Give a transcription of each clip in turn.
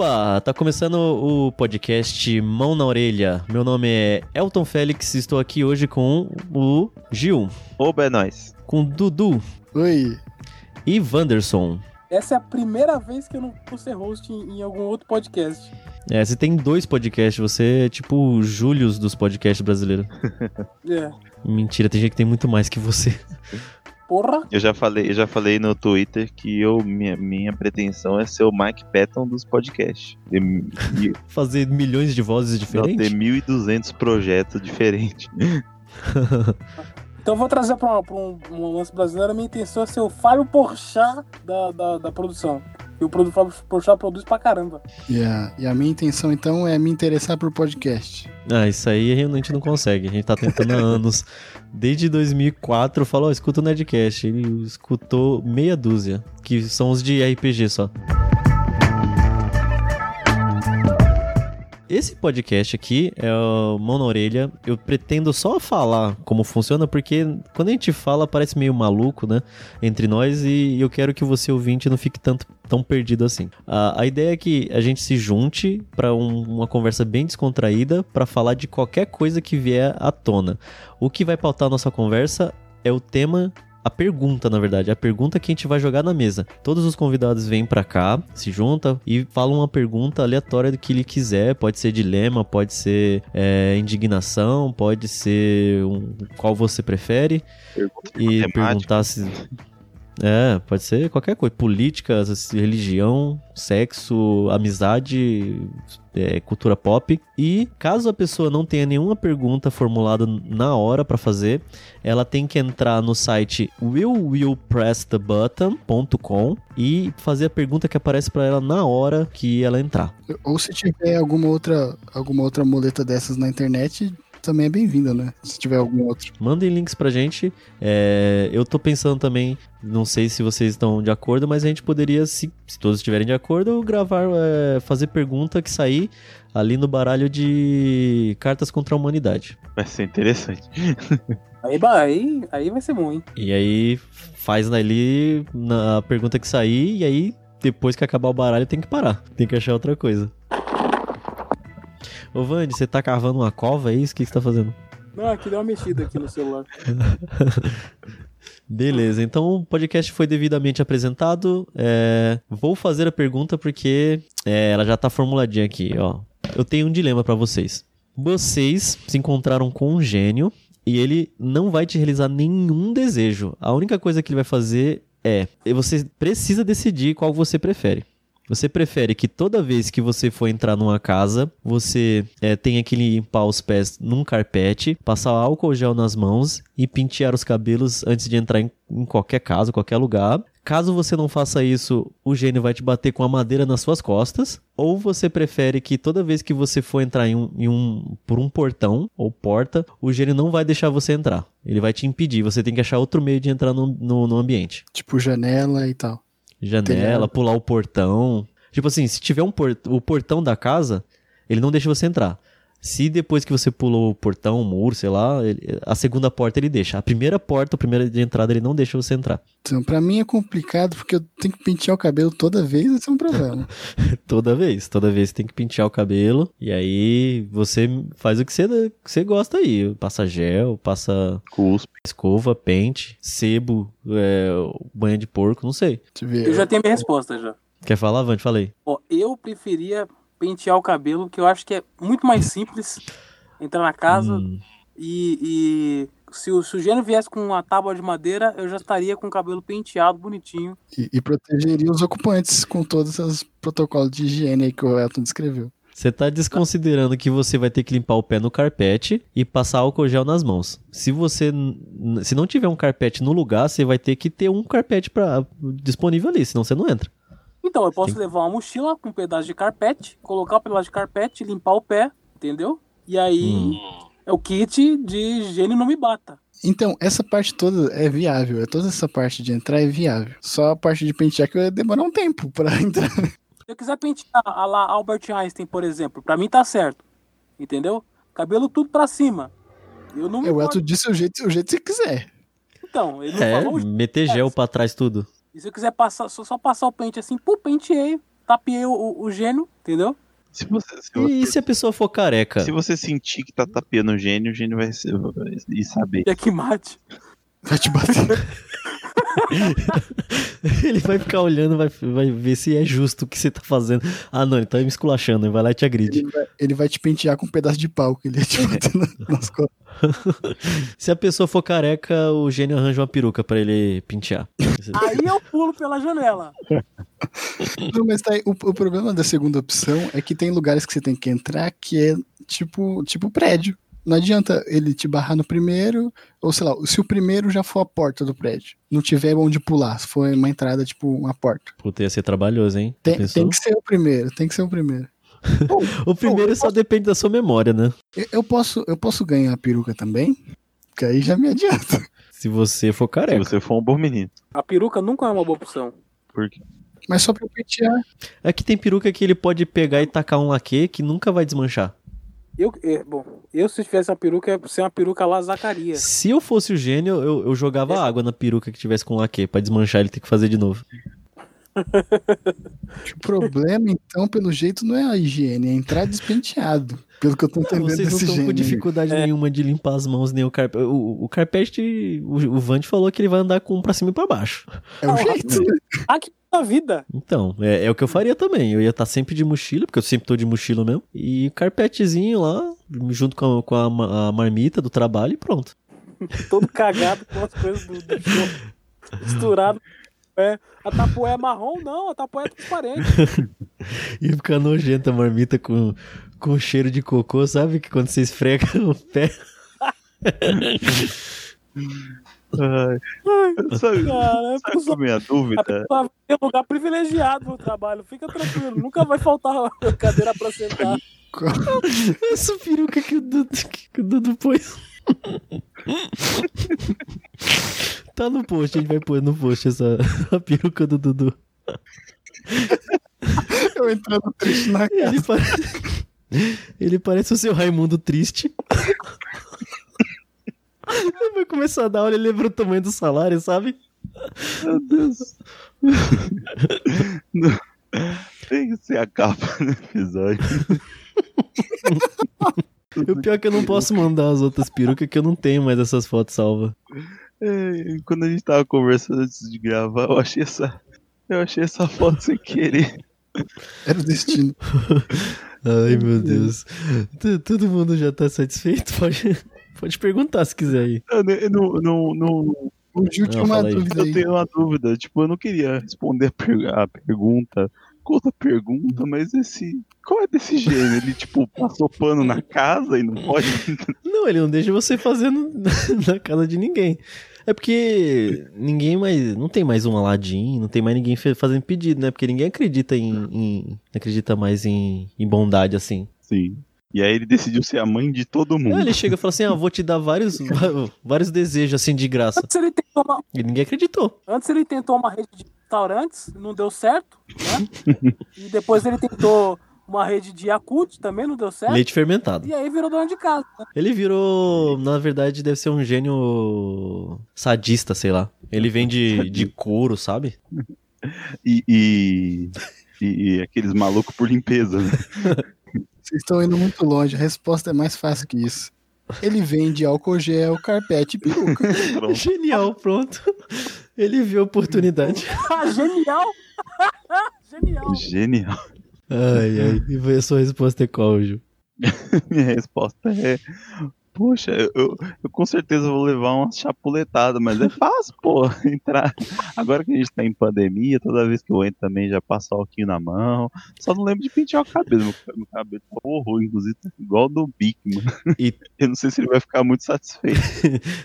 Oba! Tá começando o podcast Mão na Orelha. Meu nome é Elton Félix e estou aqui hoje com o Gil. Oba, é nóis. Com Dudu. Oi. E Wanderson. Essa é a primeira vez que eu não vou ser host em, em algum outro podcast. É, você tem dois podcasts, você é tipo o Július dos podcasts brasileiros. É. Mentira, tem gente que tem muito mais que você. Porra. Eu já falei, eu já falei no Twitter que eu, minha, minha pretensão é ser o Mike Patton dos podcasts. Ter, Fazer milhões de vozes não, diferentes. ter 1.200 projetos diferentes. Então eu vou trazer pra, pra um, um lance brasileiro. A minha intenção é ser o Fábio Porchat da, da, da produção. E o produ- Fábio Porchat produz pra caramba. E a, e a minha intenção, então, é me interessar por podcast. Ah, isso aí a gente não consegue. A gente tá tentando há anos. Desde 2004, falou, ó, escuta o Nerdcast. Ele escutou meia dúzia, que são os de RPG só. Esse podcast aqui é o Mão na Orelha. Eu pretendo só falar como funciona, porque quando a gente fala parece meio maluco, né? Entre nós, e eu quero que você ouvinte não fique tanto, tão perdido assim. A, a ideia é que a gente se junte para uma conversa bem descontraída para falar de qualquer coisa que vier à tona. O que vai pautar a nossa conversa é o tema a pergunta, na verdade, a pergunta que a gente vai jogar na mesa. Todos os convidados vêm pra cá, se juntam e falam uma pergunta aleatória do que ele quiser. Pode ser dilema, pode ser é, indignação, pode ser um, qual você prefere. Pergunta E matemática. perguntar se. É, pode ser qualquer coisa. Política, religião, sexo, amizade, é, cultura pop. E caso a pessoa não tenha nenhuma pergunta formulada na hora pra fazer, ela tem que entrar no site willwillpressthebutton.com e fazer a pergunta que aparece pra ela na hora que ela entrar. Ou se tiver alguma outra, alguma outra muleta dessas na internet, também é bem-vinda, né? Se tiver algum outro. Mandem links pra gente. É, eu tô pensando também, não sei se vocês estão de acordo, mas a gente poderia, se, se todos estiverem de acordo, gravar, é, fazer pergunta que sair ali no baralho de cartas contra a humanidade. Vai ser interessante. Aí, aí, aí vai ser bom, hein? E aí faz ali na pergunta que sair, e aí depois que acabar o baralho tem que parar. Tem que achar outra coisa. Ô Vande, você tá cavando uma cova, é isso? O que que você tá fazendo? Não, aqui deu uma mexida aqui no celular. Beleza, então o podcast foi devidamente apresentado. É, Vou fazer a pergunta porque é, ela já tá formuladinha aqui, ó. Eu tenho um dilema pra vocês. Vocês se encontraram com um gênio e ele não vai te realizar nenhum desejo. A única coisa que ele vai fazer é você precisa decidir qual você prefere. Você prefere que toda vez que você for entrar numa casa, você é, tenha que limpar os pés num carpete, passar álcool gel nas mãos e pentear os cabelos antes de entrar em, em qualquer casa, qualquer lugar. Caso você não faça isso, o gênio vai te bater com a madeira nas suas costas. Ou você prefere que toda vez que você for entrar em um, em um- por um portão ou porta, o gênio não vai deixar você entrar. Ele vai te impedir. Você tem que achar outro meio de entrar no- no- no ambiente Tipo janela e tal. Janela, pular o portão. Tipo assim, se tiver um por... o portão da casa, ele não deixa você entrar. Se depois que você pulou o portão, o muro, sei lá, ele- a segunda porta ele deixa. A primeira porta, a primeira de entrada, ele não deixa você entrar. Então, pra mim é complicado, porque eu tenho que pentear o cabelo toda vez, isso é um problema. Toda vez. Toda vez você tem que pentear o cabelo. E aí você faz o que você, que você gosta aí. Passa gel, passa Cuspe. escova, pente, sebo, é, banha de porco, não sei. Eu já tenho a minha resposta já. Quer falar, Vante? Falei. Ó, eu preferia pentear o cabelo, que eu acho que é muito mais simples entrar na casa Hum, e, e se, o, se o gênio viesse com uma tábua de madeira, eu já estaria com o cabelo penteado, bonitinho. E, e protegeria os ocupantes com todos os protocolos de higiene aí que o Elton descreveu. Você tá desconsiderando que você vai ter que limpar o pé no carpete e passar álcool gel nas mãos. Se você se não tiver um carpete no lugar, você vai ter que ter um carpete pra, disponível ali, senão você não entra. Então, eu posso Sim. levar uma mochila com um pedaço de carpete, colocar o pedaço de carpete, limpar o pé, entendeu? E aí Hum. é o kit de gênio não me bata. Então, essa parte toda é viável. É toda essa parte de entrar é viável. Só a parte de pentear que vai demorar um tempo pra entrar. Se eu quiser pentear a lá Albert Einstein, por exemplo, pra mim tá certo. Entendeu? Cabelo tudo pra cima. Eu não me É, o. Elton disse o jeito, o jeito que você quiser. Então, ele não É, falou meter gel pra trás tudo. E se eu quiser passar, só, só passar o pente assim, pô, penteei. tapiei o, o, o gênio, entendeu? Se você, se você, E se a pessoa for careca? se você sentir que tá tapeando o gênio, o gênio vai ser, vai- e saber. E aqui mate. Vai te bater. Ele vai ficar olhando, vai, vai ver se é justo o que você tá fazendo. Ah, não, ele tá me esculachando, ele vai lá e te agride. Ele vai, ele vai te pentear com um pedaço de pau que ele ia te bater na- nas costas. Se a pessoa for careca, o gênio arranja uma peruca pra ele pentear. Aí eu pulo pela janela. Não, mas tá aí, o, o problema da segunda opção é que tem lugares que você tem que entrar que é tipo, tipo prédio. Não adianta ele te barrar no primeiro, ou sei lá, se o primeiro já for a porta do prédio, não tiver onde pular, se for uma entrada, tipo uma porta. Puta, ia ser trabalhoso, hein? Tem, tem que ser o primeiro, tem que ser o primeiro. O primeiro só depende da sua memória, né? Eu, eu posso, eu posso ganhar a peruca também? Que aí já me adianta. Se você for Se careca. você for um bom menino. A peruca nunca é uma boa opção. Porque Mas só pra pentear. É que tem peruca que ele pode pegar e tacar um laque que nunca vai desmanchar. Eu, é, bom, eu se tivesse uma peruca, ia ser uma peruca lá Zacarias. Se eu fosse o gênio, eu, eu jogava água na peruca que tivesse com laque pra desmanchar ele ter que fazer de novo. O problema, então, pelo jeito, não é a higiene, é entrar despenteado. Pelo que eu tô entendendo Vocês não estão com dificuldade É. nenhuma de limpar as mãos, nem o carpete. O, o carpete, o, o Vant falou que ele vai andar com um pra cima e pra baixo. É o jeito. Aqui na vida. Então, é, é o que eu faria também. Eu ia estar sempre de mochila, porque eu sempre tô de mochila mesmo. E carpetezinho lá, junto com a, com a a marmita do trabalho e pronto. Todo cagado com as coisas do, do show. Misturado. É, a tapoé é marrom? Não, a tapoé é transparente. E ficar nojenta a marmita com, com cheiro de cocô, sabe? Que quando você esfrega o pé. Ai, sabe, Cara, sabe é pessoa, minha a dúvida? tem um lugar privilegiado no trabalho. Fica tranquilo, nunca vai faltar cadeira pra sentar. Essa peruca que o Dudu, que o Dudu pôs. Tá no post, a gente vai pôr no post essa a peruca do Dudu. Eu entrando triste na casa. Ele parece, ele parece o seu Raimundo triste. Ele vai começar a dar aula, ele lembra o tamanho do salário, sabe? Meu Deus. Não. Tem que ser a capa do episódio. O pior é que eu não posso mandar as outras perucas, que eu não tenho mais essas fotos salvas. É, quando a gente tava conversando antes de gravar, eu achei essa. Eu achei essa foto sem querer. Era o destino. Ai, meu Deus. Todo mundo já tá satisfeito? Pode, pode perguntar se quiser aí. Eu não, não, não, não- Não, uma dúvida eu tenho uma dúvida. Tipo, eu não queria responder a, per- a pergunta outra pergunta, mas esse. Qual é desse gênero? Ele, tipo, passou pano na casa e não pode. Não, ele não deixa você fazendo na casa de ninguém. É porque ninguém mais. Não tem mais um Aladdin, não tem mais ninguém fazendo pedido, né? Porque ninguém acredita em. em- acredita mais em, em bondade assim. Sim. E aí ele decidiu ser a mãe de todo mundo. Aí ele chega e fala assim: ah, vou te dar vários, vários desejos assim de graça. Antes ele tentou uma, E ninguém acreditou. antes ele tentou uma rede de restaurantes, não deu certo, né? E depois ele tentou uma rede de Yakult, também não deu certo. Leite fermentado. E aí virou dono de casa. né? Ele virou, na verdade, deve ser um gênio sadista, sei lá. Ele vem de, de couro, sabe? E, e, e- e aqueles malucos por limpeza, né? Vocês estão indo muito longe. A resposta é mais fácil que isso. Ele vende álcool gel, carpete e peruca. Pronto. Genial, pronto. Ele viu a oportunidade. Ah, genial! genial! Genial. Ai, ai. E a sua resposta é qual, Ju? Minha resposta é. Poxa, eu, eu- eu com certeza vou levar uma chapuletada, mas é fácil, pô, entrar. Agora que a gente tá em pandemia, toda vez que eu entro também já passo alquinho na mão. Só não lembro de pentear o cabelo. Meu, meu cabelo tá horror, inclusive, tá igual do Bic, mano. E- Eu não sei se ele vai ficar muito satisfeito.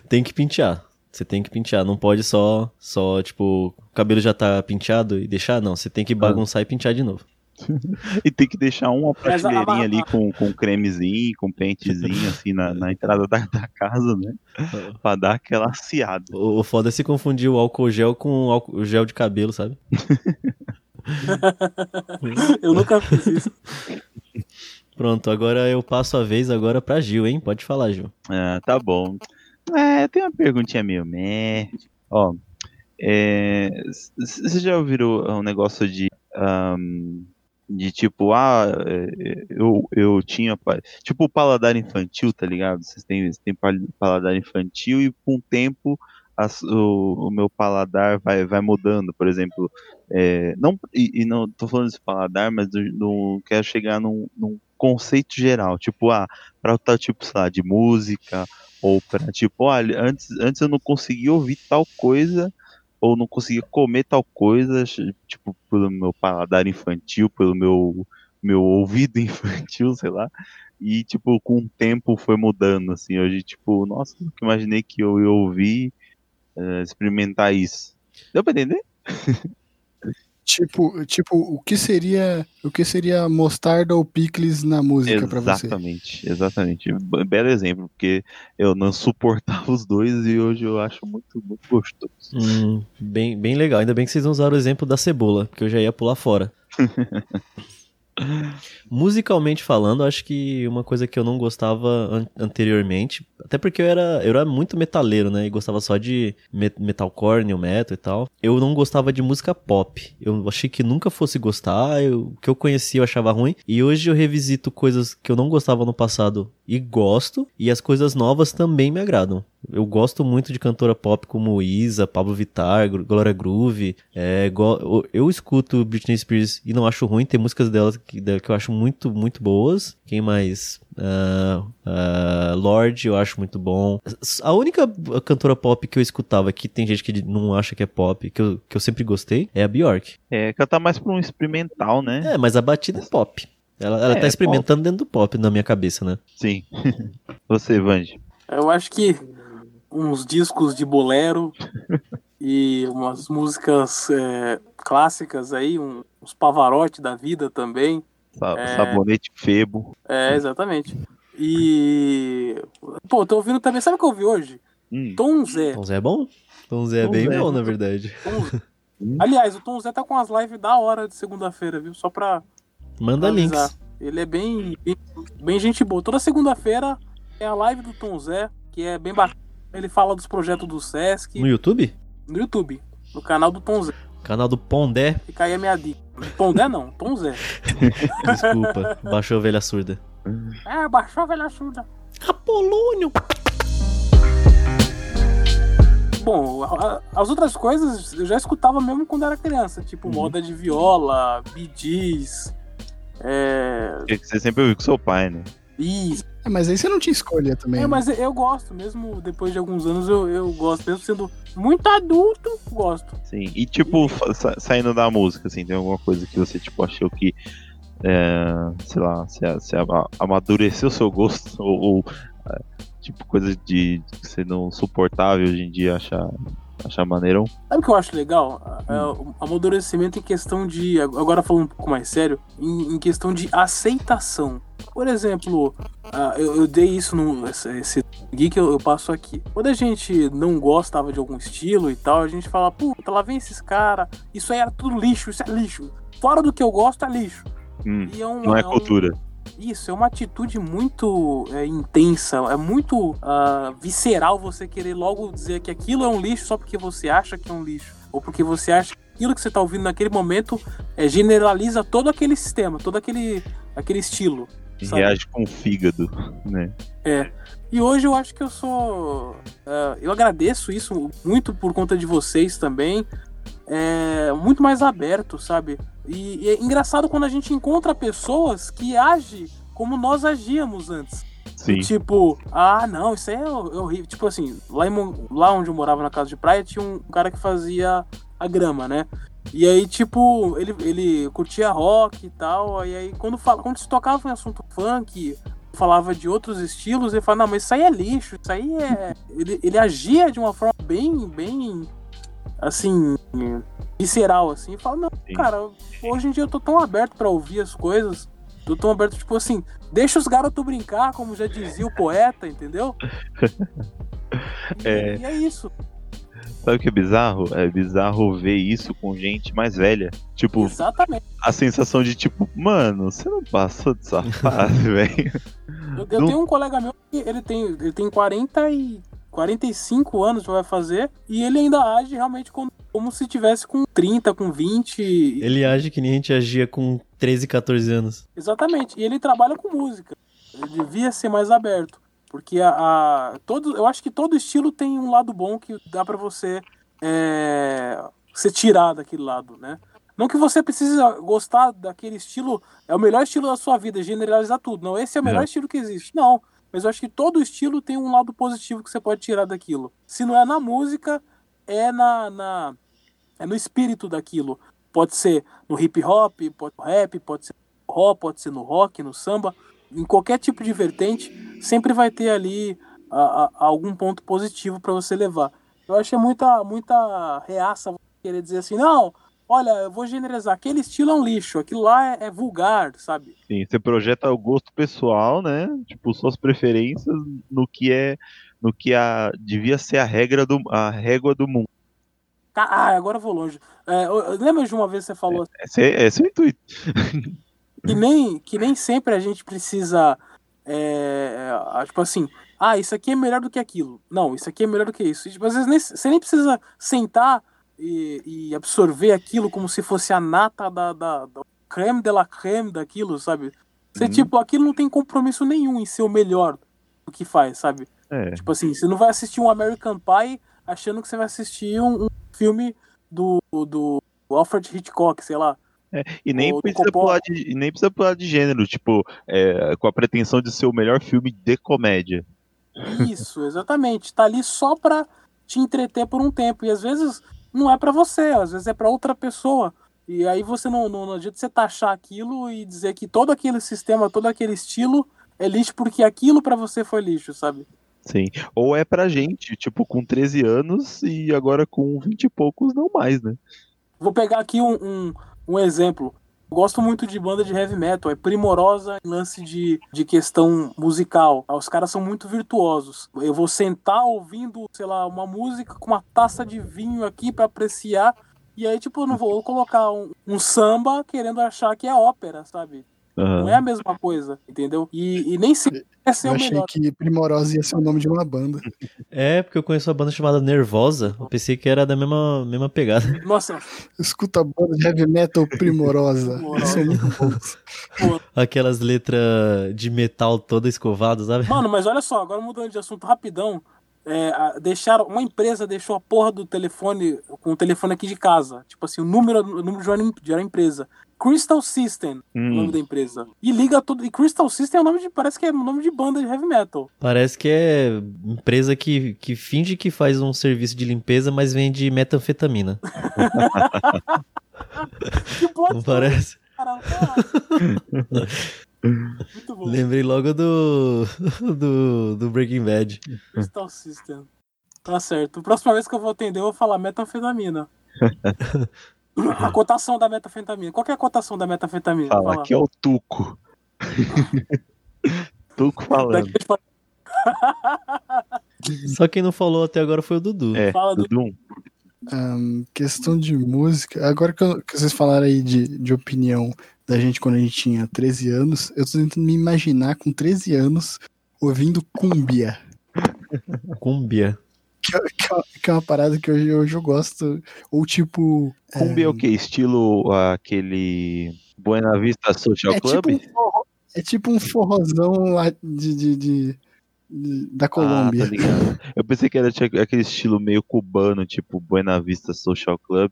Tem que pentear. Você tem que pentear. Não pode só, só, tipo, o cabelo já tá penteado e deixar, não. Você tem que bagunçar e pentear de novo. E tem que deixar uma prateleirinha ali com, com cremezinho, com pentezinho, assim, na, na entrada da, da casa, né? Pra dar aquela aciada. O, o foda é se confundir o álcool gel com o álcool gel de cabelo, sabe? Eu nunca fiz isso. Pronto, agora eu passo a vez agora pra Gil, hein? Pode falar, Gil. Ah, tá bom. É, tem uma perguntinha meio meh. Ó, é, c- vocês já ouviram um negócio de ahm, De tipo, ah, é, eu, eu tinha. Tipo o paladar infantil, tá ligado? Vocês têm, vocês têm pal- paladar infantil e com o tempo o, o meu paladar vai, vai mudando. Por exemplo, é, não, e, e não tô falando desse paladar, mas eu não quero chegar num, num conceito geral. Tipo, ah, pra tal tipo, sei lá, de música, ou pra tipo, olha, antes, antes eu não conseguia ouvir tal coisa ou não conseguia comer tal coisa, tipo, pelo meu paladar infantil, pelo meu, meu ouvido infantil, sei lá. E, tipo, com o tempo foi mudando, assim. Hoje, tipo, nossa, nunca imaginei que eu ia ouvir, eh, experimentar isso. Deu pra entender? Tipo, tipo, o que seria, o que seria mostarda ou picles na música pra você? Exatamente, exatamente. Belo exemplo, porque eu não suportava os dois e hoje eu acho muito, muito gostoso. Hum, bem, bem legal. Ainda bem que vocês não usaram o exemplo da cebola, porque eu já ia pular fora. Musicalmente falando, acho que uma coisa que eu não gostava an- anteriormente, até porque eu era, eu era muito metaleiro, né? E gostava só de me- metalcore, new metal e tal. Eu não gostava de música pop. Eu achei que nunca fosse gostar, eu- o que eu conhecia eu achava ruim. E hoje eu revisito coisas que eu não gostava no passado e gosto, e as coisas novas também me agradam. Eu gosto muito de cantora pop como Isa, Pablo Vittar, Gloria Groove. É, go- eu, escuto Britney Spears e não acho ruim. Tem músicas dela que, dela que eu acho muito, muito boas. Quem mais? Ah, ah, Lorde, eu acho muito bom. A única cantora pop que eu escutava, que tem gente que não acha que é pop, que eu, que eu sempre gostei, é a Bjork. É, que ela tá mais pra um experimental, né? É, mas a batida é pop. Ela, ela É, tá é experimentando dentro do pop na minha cabeça, né? Sim. Você, Vange. Eu acho que uns discos de bolero e umas músicas é, clássicas aí, um- uns pavarote da vida também. Sa- É. Sabonete Febo. É, exatamente. E. Pô, tô ouvindo também. Sabe o que eu ouvi hoje? Hum, Tom Zé. Tom Zé é bom? Tom Zé é Tom bem Zé. bom, na verdade. Tom Zé. Aliás, o Tom Zé tá com as lives da hora de segunda-feira, viu? Só pra Manda avisar. links. Ele é bem, bem, bem gente boa. Toda segunda-feira é a live do Tom Zé, que é bem bacana. Ele fala dos projetos do Sesc No YouTube? no YouTube, no canal do Tom Zé. Canal do Pondé. Fica aí a minha dica. Zé não, Tom Zé. Desculpa, baixou a velha surda. É, baixou a velha surda. Apolônio! Bom, a- as outras coisas eu já escutava mesmo quando era criança, tipo moda de viola, Gees, é, que você sempre ouviu com seu pai, né? Is. É, mas aí você não tinha escolha também. É, né? mas eu gosto, mesmo depois de alguns anos eu, eu gosto, mesmo sendo muito adulto, gosto. Sim. E tipo, sa- saindo da música, assim, tem alguma coisa que você, tipo, achou que. é, sei lá, se, a- se ama- amadureceu seu gosto, ou, ou, é, tipo, coisa de, você não suportava e hoje em dia achar, achar maneirão. Sabe o que eu acho legal? É o amadurecimento em questão de. Agora falando um pouco mais sério, em, em questão de aceitação. Por exemplo, ah, eu, eu dei isso no. Esse, esse geek que eu, eu passo aqui. Quando a gente não gostava de algum estilo e tal, a gente fala, puta, lá vem esses caras, isso aí era tudo lixo, isso é lixo. Fora do que eu gosto é lixo. Hum, é um, não é um- cultura. isso, é uma atitude muito é, intensa, é muito ah, visceral você querer logo dizer que aquilo é um lixo só porque você acha que é um lixo. Ou porque você acha que aquilo que você está ouvindo naquele momento é, generaliza todo aquele sistema, todo aquele, aquele estilo. E sabe? reage com o fígado, né? É. E hoje eu acho que eu sou. ah, eu agradeço isso muito por conta de vocês também. É muito mais aberto, sabe? E, e é engraçado quando a gente encontra pessoas que agem como nós agíamos antes. Sim. Tipo, ah, não, isso aí é, é horrível. Tipo assim, lá, em lá onde eu morava na casa de praia, tinha um cara que fazia a grama, né? E aí, tipo, ele, ele curtia rock e tal. E aí, quando, fala, quando se tocava em assunto funk, falava de outros estilos, ele falava, não, mas isso aí é lixo, isso aí é. Ele, ele agia de uma forma bem, bem assim, visceral, assim, e fala, não, Sim. cara, hoje em dia eu tô tão aberto pra ouvir as coisas. Eu tô tão aberto, tipo assim, deixa os garotos brincar, como já dizia o poeta, entendeu? E É. e é isso. Sabe o que é bizarro? É bizarro ver isso com gente mais velha. Tipo, Exatamente. a sensação de tipo, mano, você não passou dessa fase, velho. Eu, eu Não- tenho um colega meu que ele tem, ele tem 44 45 anos vai fazer, e ele ainda age realmente como, como se tivesse com 30, com 20. Ele age que nem a gente agia com 13, 14 anos. Exatamente. E ele trabalha com música. Ele devia ser mais aberto. Porque a, a todo, eu acho que todo estilo tem um lado bom que dá para você é, ser tirar daquele lado, né? Não que você precise gostar daquele estilo, é o melhor estilo da sua vida, generalizar tudo. Não, esse é o melhor É. estilo que existe. Não, mas eu acho que todo estilo tem um lado positivo que você pode tirar daquilo. Se não é na música, é na, na é no espírito daquilo. Pode ser no hip hop, pode ser no rap, pode ser no rock, pode ser no rock, no samba, em qualquer tipo de vertente, sempre vai ter ali a- a- algum ponto positivo para você levar. Eu achei muita muita reaça querer dizer assim, não, olha, eu vou generalizar, aquele estilo é um lixo, aquilo lá é, é vulgar, sabe? Sim, você projeta o gosto pessoal, né? Tipo, suas preferências no que é. No que a, devia ser a regra do. a régua do mundo. Ah, agora eu vou longe. É, eu- eu- lembra de uma vez que você falou Esse é, esse é o intuito. que nem, que nem sempre a gente precisa. é, é, tipo assim, ah, isso aqui é melhor do que aquilo. Não, isso aqui é melhor do que isso. Tipo, às vezes nem- você nem precisa sentar e, e absorver aquilo como se fosse a nata da, da, da creme de la creme daquilo, sabe? Você, Uhum. tipo, aquilo não tem compromisso nenhum em ser o melhor do que faz, sabe? É. Tipo assim, você não vai assistir um American Pie achando que você vai assistir um, um filme do, do Alfred Hitchcock, sei lá. E nem Ou precisa, pular de, e nem precisa pular de gênero, tipo, é, com a pretensão de ser o melhor filme de comédia. Isso, exatamente. Tá ali só pra te entreter por um tempo. E às vezes não é pra você, às vezes é pra outra pessoa. E aí você não, não, não adianta você taxar aquilo e dizer que todo aquele sistema, todo aquele estilo é lixo porque aquilo pra você foi lixo, sabe? Sim. Ou é pra gente, tipo, com 13 anos e agora com 20 e poucos, não mais, né? Vou pegar aqui um, um, um exemplo. Eu Gosto muito de banda de heavy metal, é primorosa em lance de, de questão musical. Os caras são muito virtuosos. Eu vou sentar ouvindo, sei lá, uma música com uma taça de vinho aqui pra apreciar. E aí, tipo, eu não vou colocar um, um samba querendo achar que é ópera, sabe? Aham. Não é a mesma coisa, entendeu? E, e nem sempre é ser Eu o achei melhor. que Primorosa ia ser o nome de uma banda. É, porque eu conheço uma banda chamada Nervosa. Eu pensei que era da mesma, mesma pegada. Nossa, Escuta a banda de heavy metal Primorosa. Eles são muito bons. Aquelas letras de metal toda escovada, sabe? Mano, mas olha só, agora mudando de assunto rapidão. é, deixaram, uma empresa deixou a porra do telefone com o telefone aqui de casa. Tipo assim, o número, o número de uma, de uma empresa. Crystal System, o Hum. nome da empresa. E liga tudo. E Crystal System é o nome de. Parece que é o nome de banda de heavy metal. Parece que é empresa que, que finge que faz um serviço de limpeza, mas vende metanfetamina. Que plot Não parece? caralho. Muito bom. Lembrei logo do, do, do Breaking Bad. Crystal System. Tá certo. Próxima vez que eu vou atender, eu vou falar metanfetamina. a cotação da metanfetamina. Qual que é a cotação da metanfetamina? Fala, Fala. aqui é o Tuco. Tuco falando. Só quem não falou até agora foi o Dudu. É, Fala Dudum. Ahn, questão de música. Agora que, eu- que vocês falaram aí de, de opinião da gente quando a gente tinha 13 anos, eu tô tentando me imaginar com 13 anos ouvindo cumbia. Cumbia. Que, é- que é uma- que é uma parada que hoje, hoje eu gosto. Ou tipo. Cumbia é o quê? Estilo aquele Buena Vista Social É Club? tipo, um forró- é tipo um forrozão lá de, de- de- da Colômbia. Ah, tá. Eu pensei que era tipo, aquele estilo meio cubano, tipo Buena Vista Social Club.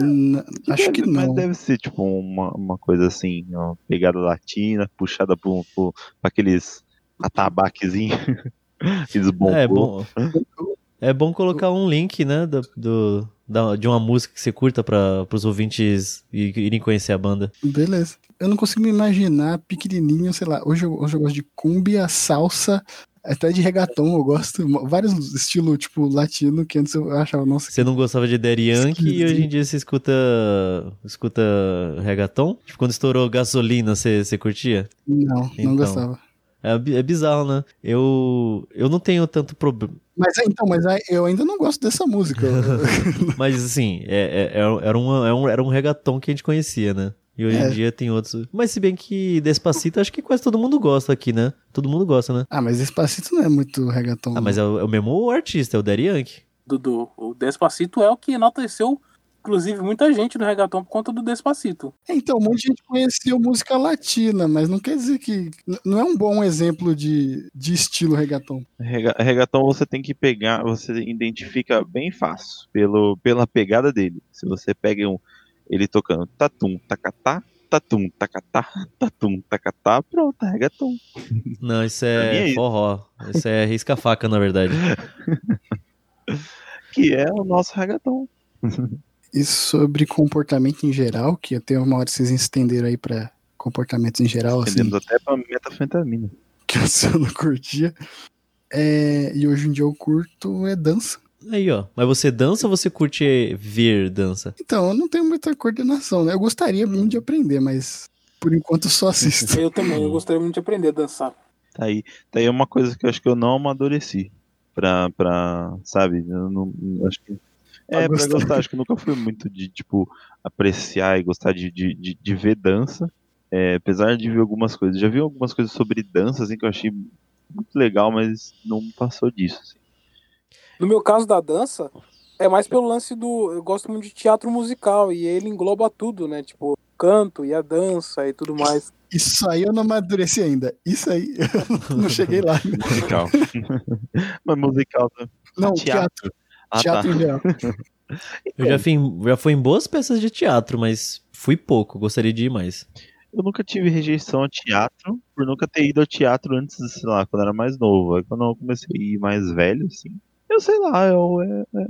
N- acho que deve, Mas não. deve ser tipo uma, uma coisa assim, uma pegada latina, puxada por, por, por aqueles atabaquezinhos, aqueles bombons. É bom. É bom colocar um link, né, do, do- da- de uma música que você curta para os ouvintes irem conhecer a banda. Beleza. Eu não consigo me imaginar pequenininho, sei lá. Hoje eu, hoje eu gosto de cumbia, salsa, até de reggaeton eu gosto. Vários estilos, tipo, latino, que antes eu achava, nossa, Você não gostava de Daddy Yankee e hoje em dia você escuta escuta reggaeton? Tipo, quando estourou gasolina, você, você curtia? não, Então. não gostava. É, é bizarro, né? Eu, eu não tenho tanto problema. Mas aí, então, mas aí, eu ainda não gosto dessa música. Mas assim, é, é- é- era, um, é um, era um reggaeton que a gente conhecia, né? E hoje É. em dia tem outros. Mas se bem que Despacito, acho que quase todo mundo gosta aqui, né? Todo mundo gosta, né? Ah, mas Despacito não é muito reggaeton. Ah, mas é o, é o mesmo artista, é o Daddy Yankee. Dudu, o Despacito é o que enalteceu, inclusive, muita gente no reggaeton por conta do Despacito. É, Então, um monte de gente conheceu música latina, mas não quer dizer que. Não é um bom exemplo de, de estilo reggaeton. Rega- Reggaeton você tem que pegar, você identifica bem fácil pelo, pela pegada dele. Se você pega um, ele tocando tatum, tacatá, tatum, tacatá, tatum, tacatá, pronto, é reggaeton. Não, isso é é isso. forró. Isso é risca-faca, na verdade. Que é o nosso reggaeton. E sobre comportamento em geral, que até uma hora vocês estenderam aí pra comportamentos em geral, assim, Entendemos até pra metafetamina. que o seu não curtia. É, e hoje em dia eu curto é dança. Aí, ó. Mas você dança ou você curte ver dança? Então, eu não tenho muita coordenação, né? Eu gostaria muito de aprender, mas por enquanto eu só assisto. Eu também, eu gostaria muito de aprender a dançar. Tá aí, tá aí uma coisa que eu acho que eu não amadureci. Pra, pra sabe? Eu não, eu acho que. É, Pra gostar. gostar. Acho que eu nunca fui muito de, tipo, apreciar e gostar de, de, de, de ver dança. É, apesar de ver algumas coisas. Já vi algumas coisas sobre dança, assim, que eu achei muito legal, mas não passou disso. assim. No meu caso da dança, é mais pelo lance do. Eu gosto muito de teatro musical e ele engloba tudo, né? Tipo, o canto e a dança e tudo mais. Isso aí eu não amadureci ainda. Isso aí eu não cheguei lá. Musical. mas musical. né? Não, teatro. Ah, Teatro tá. em geral. Eu já fui, em, já fui em boas peças de teatro, mas fui pouco. Gostaria de ir mais. Eu nunca tive rejeição ao teatro, por nunca ter ido ao teatro antes, sei lá, quando eu era mais novo. Aí quando eu comecei a ir mais velho, assim, eu sei lá, eu, é, é,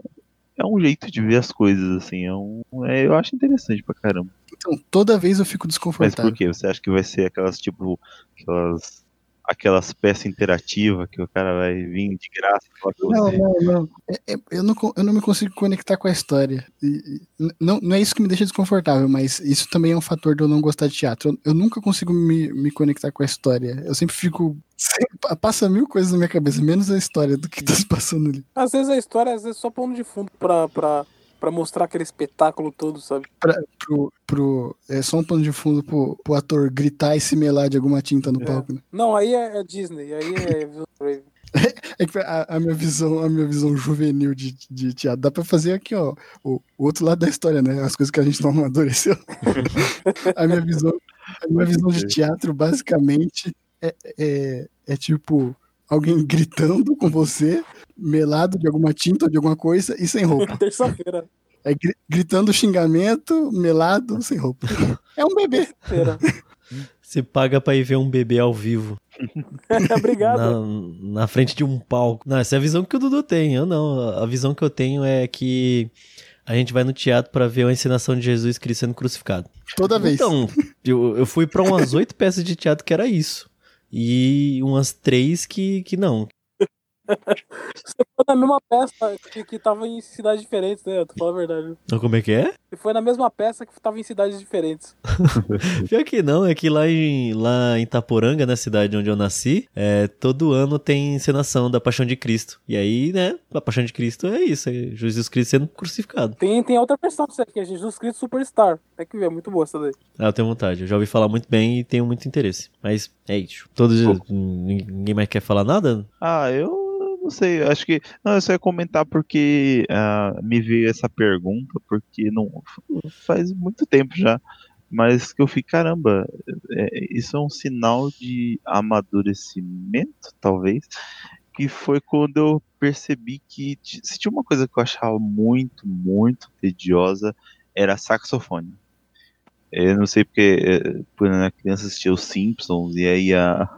é um jeito de ver as coisas, assim, é um, é, eu acho interessante pra caramba. Então, toda vez eu fico Mas desconfortável. por quê? Você acha que vai ser aquelas, tipo, aquelas, aquelas peças interativas que o cara vai vir de graça falar com Não, você? não, não. É- é- eu, não. eu não me consigo conectar com a história. E- não, não é isso que me deixa desconfortável, mas isso também é um fator de eu não gostar de teatro. Eu, eu nunca consigo me, me conectar com a história. Eu sempre fico. sempre pa- passa mil coisas na minha cabeça, menos a história do que tá se passando ali. Às vezes a história, às vezes, só pano de fundo pra, pra, pra mostrar aquele espetáculo todo, sabe? Pra, pro, pro, é só um pano de fundo pro, pro ator gritar e se melar de alguma tinta no É. palco, né? Não, aí é, é Disney, aí é. É que a, a minha visão, a minha visão juvenil de, de teatro. Dá pra fazer aqui, ó, o, o outro lado da história, né? As coisas que a gente não amadureceu. a minha visão, a minha visão de teatro, basicamente, é, é, é tipo alguém gritando com você, melado de alguma tinta ou de alguma coisa e sem roupa. Terça-feira. É gri- gritando xingamento, melado, sem roupa. É um bebê. Você paga pra ir ver um bebê ao vivo. Obrigado. Na, na frente de um palco. Não, essa é a visão que o Dudu tem. Eu não. A visão que eu tenho é que a gente vai no teatro pra ver a encenação de Jesus Cristo sendo crucificado. Toda vez. Então, eu, eu fui pra umas oito peças de teatro que era isso. E umas três que, que não. Você foi na mesma peça que, que tava em cidades diferentes, né? Eu tô falando a verdade. Então, Como é que é? Você foi na mesma peça que tava em cidades diferentes. Pior que não, é que lá em, lá em Itaporanga, na cidade onde eu nasci, é, todo ano tem encenação da Paixão de Cristo. E aí, né, a Paixão de Cristo é isso, é Jesus Cristo sendo crucificado. Tem, tem outra versão disso aqui, é Jesus Cristo Superstar. Tem que ver, é muito boa essa daí. Ah, eu tenho vontade, eu já ouvi falar muito bem e tenho muito interesse. Mas é isso. Todos, ninguém mais quer falar nada? Ah, eu não sei, acho que. Não, eu só ia comentar porque ah, me veio essa pergunta, porque não faz muito tempo já. Mas que eu fiquei, caramba, é, isso é um sinal de amadurecimento, talvez. Que foi quando eu percebi que se tinha uma coisa que eu achava muito, muito tediosa, era saxofone. Eu não sei porque eh, quando eu era criança assistia os Simpsons e aí a,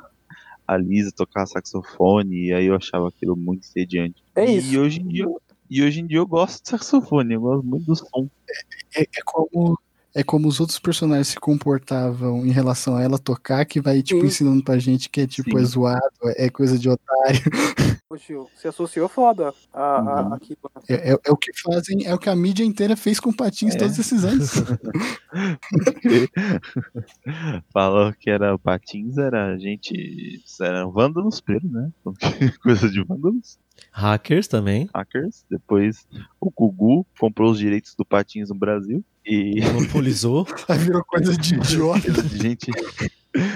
a Lisa tocava saxofone e aí eu achava aquilo muito entediante. É e isso. hoje em dia eu- e hoje em dia eu gosto de saxofone, eu gosto muito do som. É, é como, é como os outros personagens se comportavam em relação a ela tocar, que vai, tipo, Sim. ensinando pra gente que é, tipo, Sim. é zoado, é coisa de otário. Ô, Gil, você associou foda a, a, Uhum. aqui. É, é- é o que fazem, é o que a mídia inteira fez com patins É. todos esses anos. Falou que era o patins, era gente. Eram vândalos, pelo, né? Coisa de vândalos. Hackers também. hackers. Depois o Gugu comprou os direitos do Patins no Brasil. E Monopolizou. Aí virou coisa de idiota. gente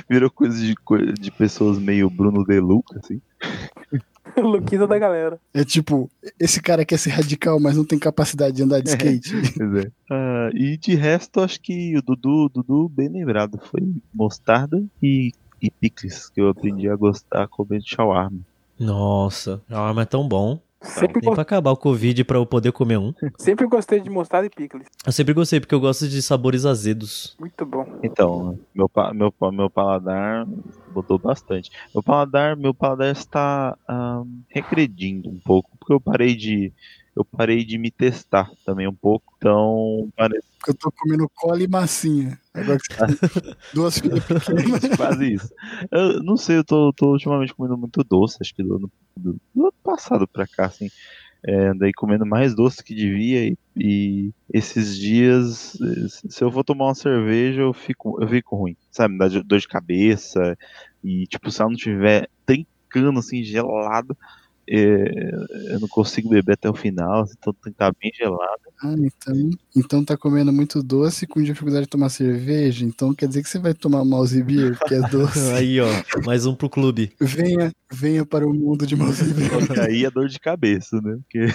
virou coisa de, de pessoas meio Bruno De Luca, assim. Luquita da galera. É tipo, esse cara quer ser radical, mas não tem capacidade de andar de skate. Pois é. Ah, e de resto, acho que o Dudu, Dudu, bem lembrado, foi mostarda e, e picles, que eu aprendi a gostar comendo shawarma. Nossa, a arma é tão bom. Sempre, Nem pra acabar o Covid pra eu poder comer um. sempre gostei de mostarda e picles. Eu sempre gostei, porque eu gosto de sabores azedos. Muito bom. Então, meu, pa- meu, meu paladar mudou bastante. Meu paladar, meu paladar está ah, regredindo um pouco, porque eu parei de eu parei de me testar também um pouco. Então, parece Eu tô comendo cola e massinha. Agora que você duas filhas pequenas. quase isso. Eu não sei, eu tô, tô ultimamente comendo muito doce, acho que do ano, do, do ano passado pra cá, assim. É, andei comendo mais doce que devia e, e esses dias, se eu for tomar uma cerveja, eu fico, eu fico ruim, sabe? Me dá dor de cabeça e, tipo, se ela não tiver trincando, assim, gelado, eu não consigo beber até o final, então tem que estar bem gelado. Ah, então, então tá comendo muito doce com dificuldade de tomar cerveja. Então quer dizer que você vai tomar mouse beer, porque é doce. Aí, ó, mais um pro clube. venha, venha para o mundo de mouse beer. Que aí é dor de cabeça, né? Porque,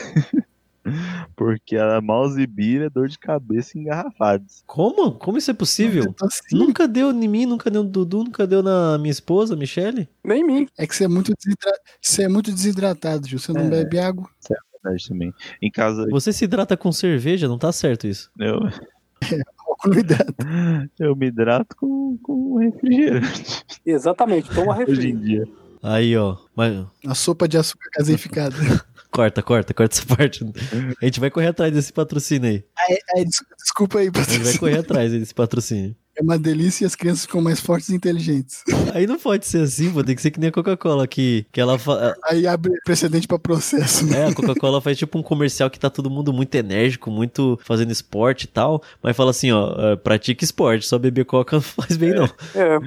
porque a mouse beer é dor de cabeça engarrafados. Como? Como isso é possível? Assim. Nunca deu em mim, nunca deu no Dudu, nunca deu na minha esposa, Michele? Nem mim. É que você é muito, desidra- você é muito desidratado, Gil. Você não É. bebe água. Verdade também. Em casa, Você se hidrata com cerveja, não tá certo isso. eu, eu me hidrato com, com refrigerante Exatamente, toma hoje refri. em dia. Aí, ó. Mas... A sopa de açúcar caseificada. Corta, corta, corta essa parte. A gente vai correr atrás desse patrocínio aí. Aí, des- desculpa aí, A gente vai patrocínio. correr atrás desse patrocínio. É uma delícia e as crianças ficam mais fortes e inteligentes. Aí não pode ser assim, pô. Tem que ser que nem a Coca-Cola, que, que ela fa... Aí abre precedente pra processo, né? É, a Coca-Cola faz tipo um comercial que tá todo mundo muito enérgico, muito fazendo esporte e tal, mas fala assim, ó, é, pratique esporte, só beber coca não faz bem não. É.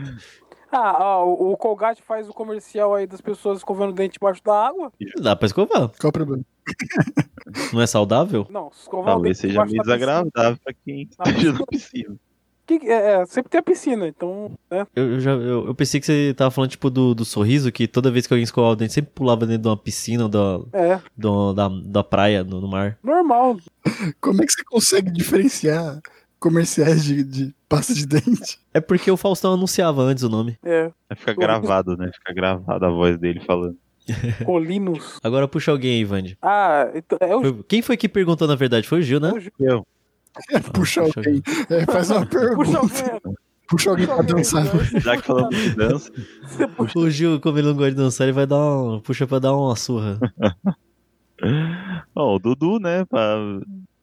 Ah, ó, o o Colgate faz o comercial aí das pessoas escovando o dente debaixo da água. Dá pra escovar. Qual o problema? Não é saudável? Não, escovar o Talvez dente seja meio desagradável pra quem esteja na piscina. Que- é, é, sempre tem a piscina, então, né? Eu, eu já, eu, eu pensei que você tava falando tipo do, do sorriso, que toda vez que alguém escovava o dente, sempre pulava dentro de uma piscina ou da, É, do- da, da praia, no, no mar. normal. Como é que você consegue diferenciar comerciais de, de pasta de dente? É porque o Faustão anunciava antes o nome. É, Vai ficar gravado, né? Fica gravada a voz dele falando. colinos. Agora puxa alguém aí, Vandy. Ah, então, é o Foi- Quem foi que perguntou na verdade? Foi o Gil, né? é o Gil. Eu. Puxa puxa alguém. É, faz uma pergunta. Puxa Puxa, alguém. alguém pra dançar. Já que falamos de dança. O Gil, como ele não gosta de dançar, ele vai dar um. Puxa pra dar uma surra. Ó, o Dudu, né? Pra...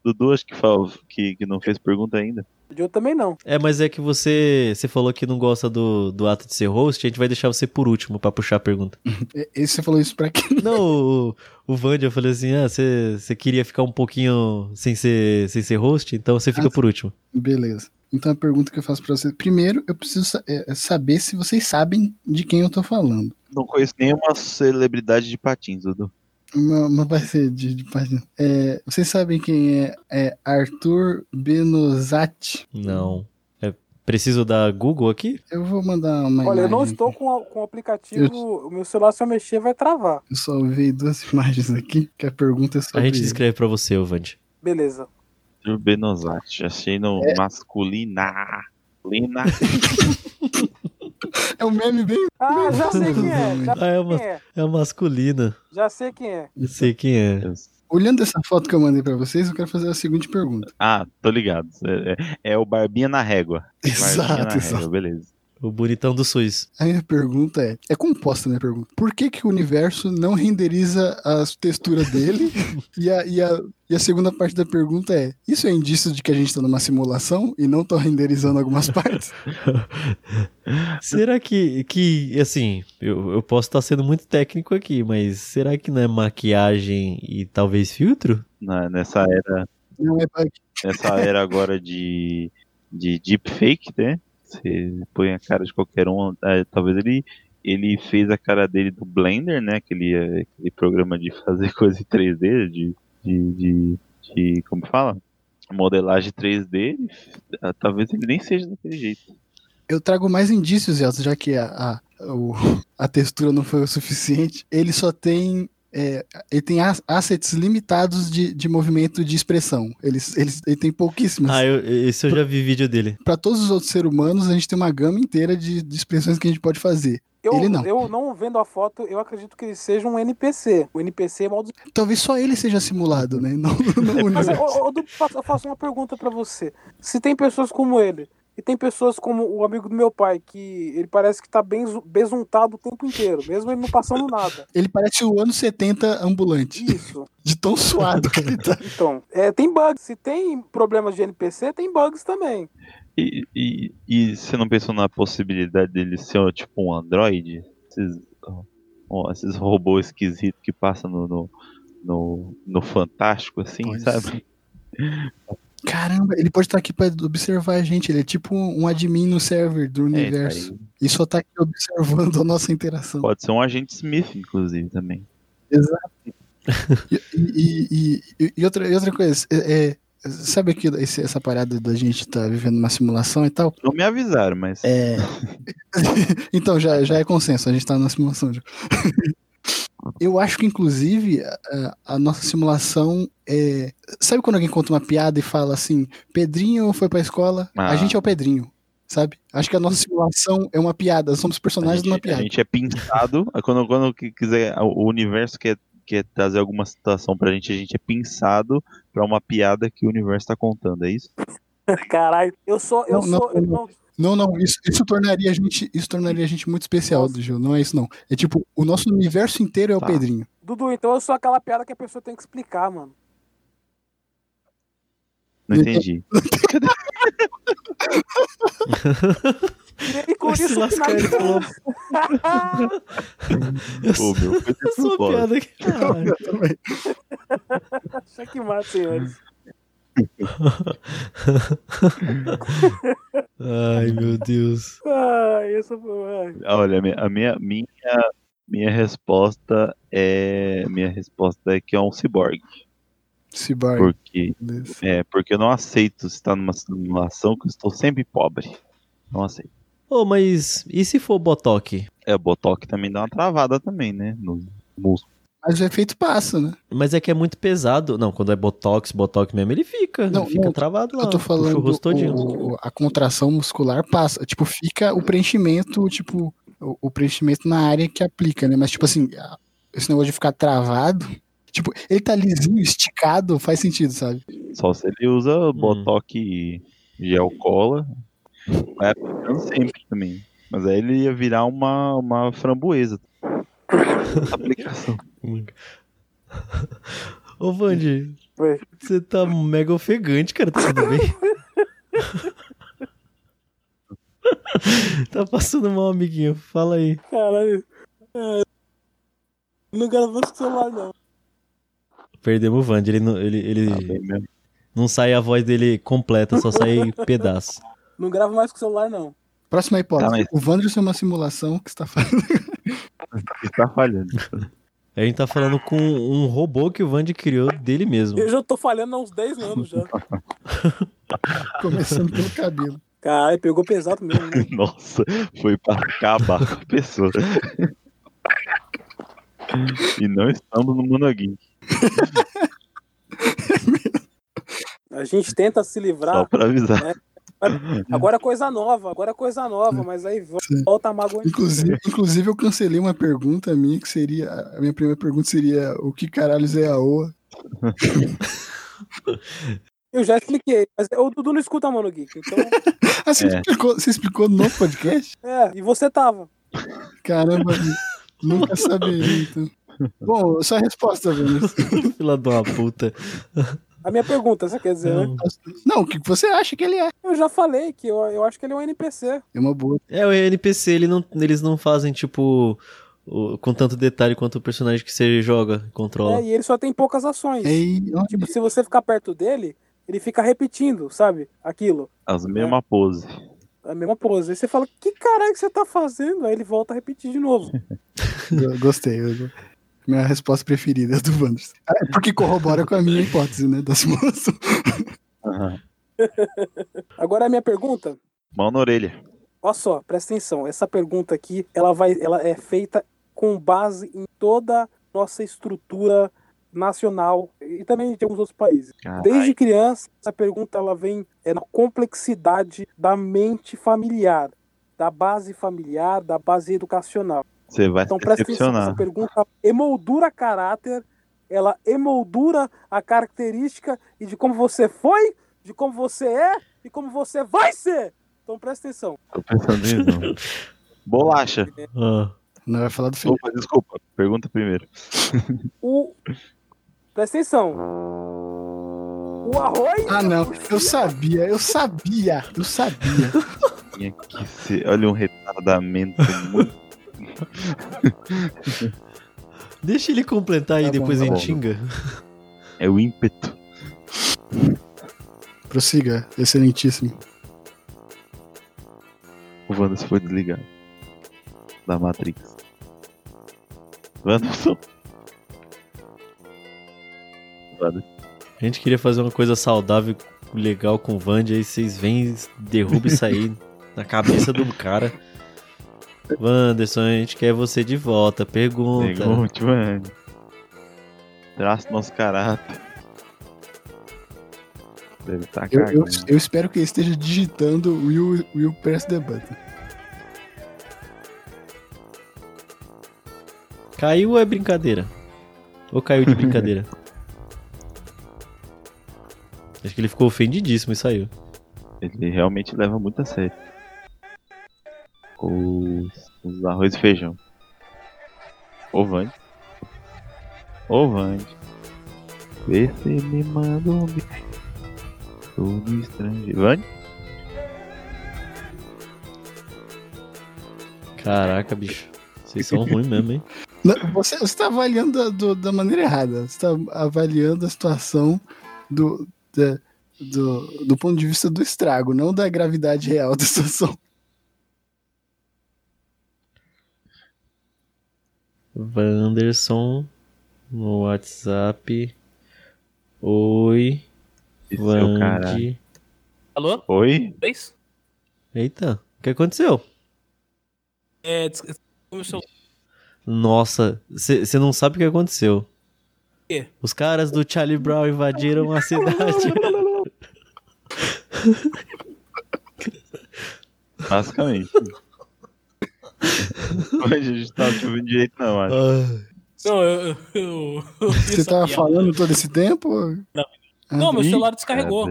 Dudu acho que, fala, que, que não fez pergunta ainda. Eu também não. É, mas é que você, você falou que não gosta do, do ato de ser host, a gente vai deixar você por último pra puxar a pergunta. É, Esse você falou isso pra quem? Não, o, o Vandy, eu falei assim, ah, você, você queria ficar um pouquinho sem ser, sem ser host, então você fica Ah, por último. Beleza. Então a pergunta que eu faço pra vocês. Primeiro, eu preciso sa- é, saber se vocês sabem de quem eu tô falando. Não conheço nenhuma celebridade de patins, Dudu. Não, não vai ser de, de página. É, vocês sabem quem é, é Arthur Benozati? Não. É preciso da Google aqui? Eu vou mandar uma Olha, eu não estou aqui. com, a- com o aplicativo. O meu celular, se eu mexer, vai travar. Eu só vi duas imagens aqui, que a pergunta é sobre A gente ele. descreve pra você, ô Vandy. Beleza. Benozati. Achei no masculina. Lina. É um meme bem... Ah, já sei quem é. Já Ah, é uma, quem é. é uma masculina. Já sei quem é. Eu sei quem é. Olhando essa foto que eu mandei pra vocês, eu quero fazer a seguinte pergunta. Ah, tô ligado. É, é- é o Barbinha na Régua. Barbinha na Exato, exato. Régua, beleza. O bonitão do SUS. A minha pergunta é, é composta a minha pergunta. Por que que o universo não renderiza a textura dele? e, a, e, a, e a segunda parte da pergunta é, isso é indício de que a gente tá numa simulação e não tá renderizando algumas partes? Será que, que assim, eu, eu posso estar sendo muito técnico aqui, mas será que não é maquiagem e talvez filtro? Na- nessa era, Não é bug. nessa era agora de, de deepfake, né? Você põe a cara de qualquer um, é, talvez ele, ele fez a cara dele do Blender, né? Aquele, eh, aquele programa de fazer coisa em 3D, de, de, de, de como fala? Modelagem 3D. ah, Talvez ele nem seja daquele jeito. Eu trago mais indícios, Elton, já que a, a, o- a textura não foi o suficiente. Ele só tem. É, ele tem as- assets limitados de, de movimento de expressão. Ele, ele, ele tem pouquíssimas. Ah, eu, esse eu já vi vídeo dele. Para todos os outros seres humanos, a gente tem uma gama inteira de, de expressões que a gente pode fazer. Eu, Ele não. eu não vendo a foto, eu acredito que ele seja um NPC. O NPC é mal dos... Talvez só ele seja simulado, né? Não, não Mas, Du, faço- eu faço uma pergunta pra você. Se tem pessoas como ele, e tem pessoas como o amigo do meu pai, que ele parece que tá bem besuntado o tempo inteiro, mesmo ele não passando nada. Ele parece o ano 70 ambulante, Isso. de tão suado que ele tá. Então, é, tem bugs. Se tem problemas de NPC, tem bugs também. E, e, e você não pensou na possibilidade dele ser tipo um androide? Esses, ó, esses robôs esquisitos que passam no, no, no, no Fantástico, assim, Pode sabe? Caramba, ele pode estar aqui pra observar a gente. Ele é tipo um admin no server do É, universo. tá aí. E só tá aqui observando a nossa interação. Pode ser um agente Smith, inclusive, também. E, e- e- e- e outra, outra coisa, é, é, sabe aquilo, esse- essa parada da gente tá vivendo uma simulação e tal? Não me avisaram, mas É. então, já, já é consenso, a gente tá na simulação. Eu acho que, inclusive, a, a nossa simulação é. Sabe quando alguém conta uma piada e fala assim: Pedrinho foi pra escola? A Ah. gente é o Pedrinho, sabe? Acho que a nossa simulação é uma piada, somos a personagens de uma gente, a piada. gente é pinçado. quando, quando que quiser, o universo quer, quer trazer alguma situação pra gente, a gente é pinçado pra uma piada que o universo tá contando, é isso? Caralho, eu sou. Eu Não, não, sou. eu não. Não- Não, isso, isso tornaria a gente, isso tornaria a gente muito especial Nossa. do jogo. Não é isso, não. É tipo, o nosso universo inteiro é o Tá. Pedrinho. Dudu, então eu sou aquela piada que a pessoa tem que explicar, mano. Não entendi. E se isso que lascar, ele falou. Ô, meu, Eu sou propósito. piada aqui. Caralho. Também. Checkmate, senhores. Ai, meu Deus. Ai, essa foi. Olha, a minha, a minha, minha, minha resposta é. Minha resposta é que é um cyborg. Cyborg. Porque, é, porque eu não aceito estar numa simulação que eu estou sempre pobre. Não aceito. Ô, mas e se for Botox? É, o Botox também dá uma travada também, né? No músculo. Mas o efeito passa, né? Mas é que é muito pesado. Não, quando é Botox, Botox mesmo, ele fica. Não, ele fica não, travado lá. Eu tô falando, o- o- a contração muscular passa. Tipo, fica o preenchimento, tipo, o, o preenchimento na área que aplica, né? Mas, tipo assim, esse negócio de ficar travado. Tipo, ele tá lisinho, esticado, faz sentido, sabe? Só se ele usa Botox e gel cola. Vai aplicando sempre também. Mas aí ele ia virar uma, uma framboesa. Aplicação. Ô, Vandy, Oi. você tá mega ofegante, cara. Tá tudo bem? tá passando mal, amiguinho. Fala aí. Caralho. É, Não quero ver o celular, não. Perdemos o Vandy. Ele, não- ele, ele bem mesmo. não sai a voz dele completa, só sai pedaço. Não gravo mais com o celular, não. Próxima hipótese. Tá, mas- O Wanderson é uma simulação que está fazendo. Está falhando. A gente tá falando com um robô que o Vandy criou dele mesmo. Eu já tô falhando há uns 10 anos já. Começando pelo cabelo. Caralho, pegou pesado mesmo. Né? Nossa, foi para acabar com a pessoa. E não estamos no Monogeek. A gente tenta se Só livrar. para avisar. Agora é coisa nova, agora é coisa nova, mas aí volta a mágoa. Inclusive, inclusive, eu cancelei uma pergunta minha, que seria. A minha primeira pergunta seria: o que caralhos é a OA? Eu já expliquei, mas o Dudu não escuta Mano Geek. Então, Ah, você, É. explicou, você explicou no podcast? é, e você tava. Caramba, nunca saberia, então. Bom, só a resposta, Vinícius. Fila de uma puta. A minha pergunta, você quer dizer, né? Não. O que você acha que ele é? Eu já falei que eu, eu acho que ele é um NPC. É uma boa. É, o NPC, ele não, eles não fazem, tipo, o- com tanto detalhe quanto o personagem que você joga, controla. né? E ele só tem poucas ações. Ei, olha, Tipo, se você ficar perto dele, ele fica repetindo, sabe? Aquilo. As mesmas poses. a mesma pose. Aí você fala, que caralho que você tá fazendo? Aí ele volta a repetir de novo. Eu Gostei. eu- Minha resposta preferida é do Wanderson. Ah, é Porque corrobora com a minha hipótese, né? Da simulação. Aham. Agora a minha pergunta, Mão na orelha. olha só, presta atenção. Essa pergunta aqui, ela vai, ela é feita com base em toda a nossa estrutura nacional e também de alguns outros países. Caralho. Desde criança, essa pergunta ela vem é, na complexidade da mente familiar, da base familiar, da base educacional. Você vai Então se presta atenção, essa decepcionar. pergunta emoldura caráter, ela emoldura a característica e de como você foi, de como você é e como você vai ser. Então presta atenção. Tô pensando nisso. Bolacha. Ah, Não vai falar do Felipe. Opa, desculpa. Pergunta primeiro. O presta atenção. O arroz. Ah, não. Eu sabia, eu sabia, eu sabia. Tinha que ser. Olha um retardamento muito. deixa ele completar aí, Tá bom, depois tá a gente xinga. É o ímpeto. Prossiga, excelentíssimo. O Wanderson foi desligado. Da Matrix. Wanderson. Wanderson. A gente queria fazer uma coisa saudável, legal com o Vand, aí vocês vêm e derrubam isso aí na cabeça do cara. Wanderson, a gente quer você de volta. Pergunta. Pergunte, mano. Traça nosso caráter. Deve estar Eu, eu, cagando. eu espero que ele esteja digitando Will, will Press the Button. Caiu ou é brincadeira? Ou caiu de brincadeira? Acho que ele ficou ofendidíssimo e saiu. Ele realmente leva muito a sério. Os, os arroz e feijão. Ô Vande. Vê se me manda um. Todo estrangeiro. Vande? Caraca, bicho. Vocês são ruins mesmo, hein? Não, você está avaliando da, do- da maneira errada. Você está avaliando a situação do, da- do, do ponto de vista do estrago, não da gravidade real da situação. Wanderson no WhatsApp. Oi, é o. Vande. Alô? Oi? Três? Eita, o que aconteceu? É, começou. Nossa, você não sabe o que aconteceu. quê? Os caras do Charlie Brown invadiram a cidade. Basicamente. Hoje a gente tava te ouvindo direito, não, acho. Não, eu. eu, eu, Você estava piada. falando todo esse tempo? Não. Ah, Não, meu celular descarregou.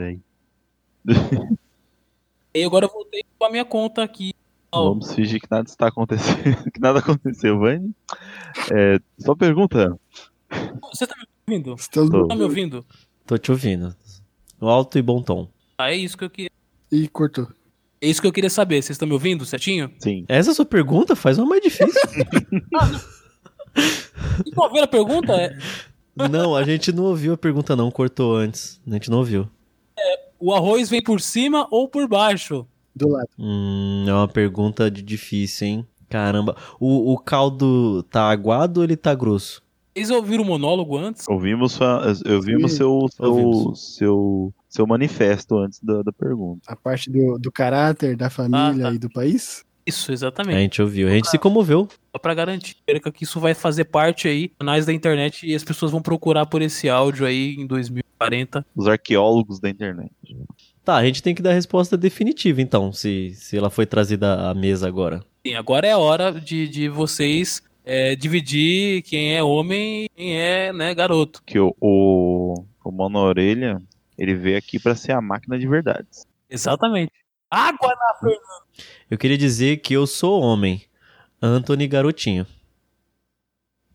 E agora eu voltei pra minha conta aqui. Vamos fingir que nada está acontecendo. que nada aconteceu, Vani. É, só pergunta. Você tá me ouvindo? Estamos... Tô. Tá me ouvindo? tô te ouvindo. No alto e bom tom. Ah, é isso que eu queria. Ih, cortou. É isso que eu queria saber. Vocês estão me ouvindo certinho? Sim. Essa é a sua pergunta? Faz uma mais difícil. Ouviram a pergunta? É, não, a gente não ouviu a pergunta não, cortou antes. A gente não ouviu. o arroz vem por cima ou por baixo? Do lado. Hum, é uma pergunta de difícil, hein? Caramba. O, o caldo tá aguado ou ele tá grosso? Vocês ouviram o monólogo antes? Ouvimos, Sim, seu, seu, ouvimos. seu, seu manifesto antes da, da pergunta. A parte do, do caráter, da família Ah, tá. e do país? Isso, A exatamente. gente ouviu. A gente se comoveu. Só pra garantir que isso vai fazer parte aí, canais da internet, e as pessoas vão procurar por esse áudio aí em 2040. Os arqueólogos da internet. Tá, a gente tem que dar a resposta definitiva, então, se, se ela foi trazida à mesa agora. Sim, agora é a hora de, de vocês é, dividir quem é homem e quem é né, garoto. Que o, o, o na orelha, ele veio aqui pra ser a máquina de verdades. Exatamente. Água na Eu queria dizer que eu sou homem. Anthony Garotinho.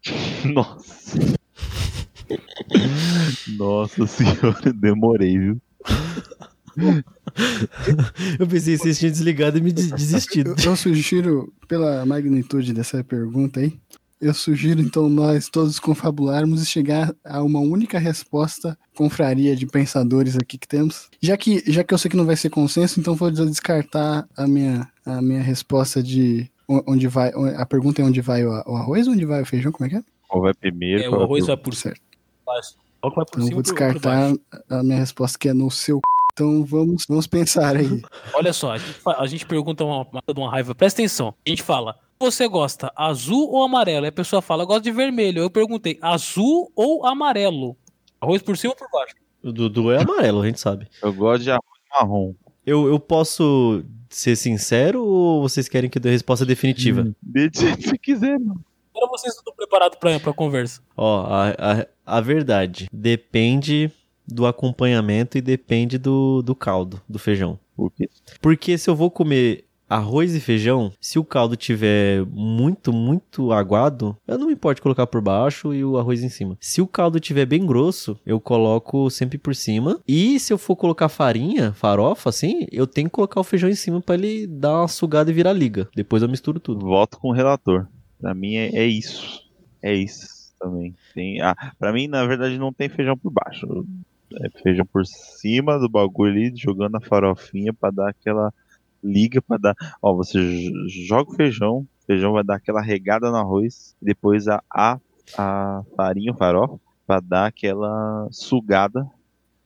Nossa. Nossa senhora, demorei, viu? Eu pensei que vocês tinham desligado e me des- desistido. Eu, eu sugiro, pela magnitude dessa pergunta aí, eu sugiro então nós todos confabularmos e chegar a uma única resposta, confraria de pensadores aqui que temos. Já que, já que eu sei que não vai ser consenso, então vou descartar a minha, a minha resposta de onde vai. A pergunta é onde vai o o arroz ou onde vai o feijão? Como é que é? Qual vai primeiro? É, o arroz vai por- Certo. Qual que vai por Então eu cima vou descartar a minha resposta que é no seu. c****. Então vamos, vamos pensar aí. Olha só, a gente, a gente pergunta uma, uma, uma raiva. Presta atenção. A gente fala, você gosta azul ou amarelo? Aí a pessoa fala, eu gosto de vermelho. Eu perguntei, azul ou amarelo? Arroz por cima ou por baixo? O Dudu é amarelo, a gente sabe. Eu gosto de arroz marrom. Eu, eu posso ser sincero ou vocês querem que eu dê a resposta definitiva? Hum, você quiser, mano. Agora vocês estão preparados pra, pra conversa. Ó, a, a, a verdade depende do acompanhamento e depende do, do caldo, do feijão. Por quê? Porque se eu vou comer arroz e feijão, se o caldo tiver muito, muito aguado, eu não me importo colocar por baixo e o arroz em cima. Se o caldo tiver bem grosso, eu coloco sempre por cima. E se eu for colocar farinha, farofa, assim, eu tenho que colocar o feijão em cima pra ele dar uma sugada e virar liga. Depois eu misturo tudo. Voto com o relator. Pra mim é, é isso. É isso também. Ah, pra mim, na verdade, não tem feijão por baixo. É feijão por cima do bagulho ali, jogando a farofinha pra dar aquela liga pra dar. Ó, você joga o feijão, o feijão vai dar aquela regada no arroz, e depois a, a, a farinha, o farofa, pra dar aquela sugada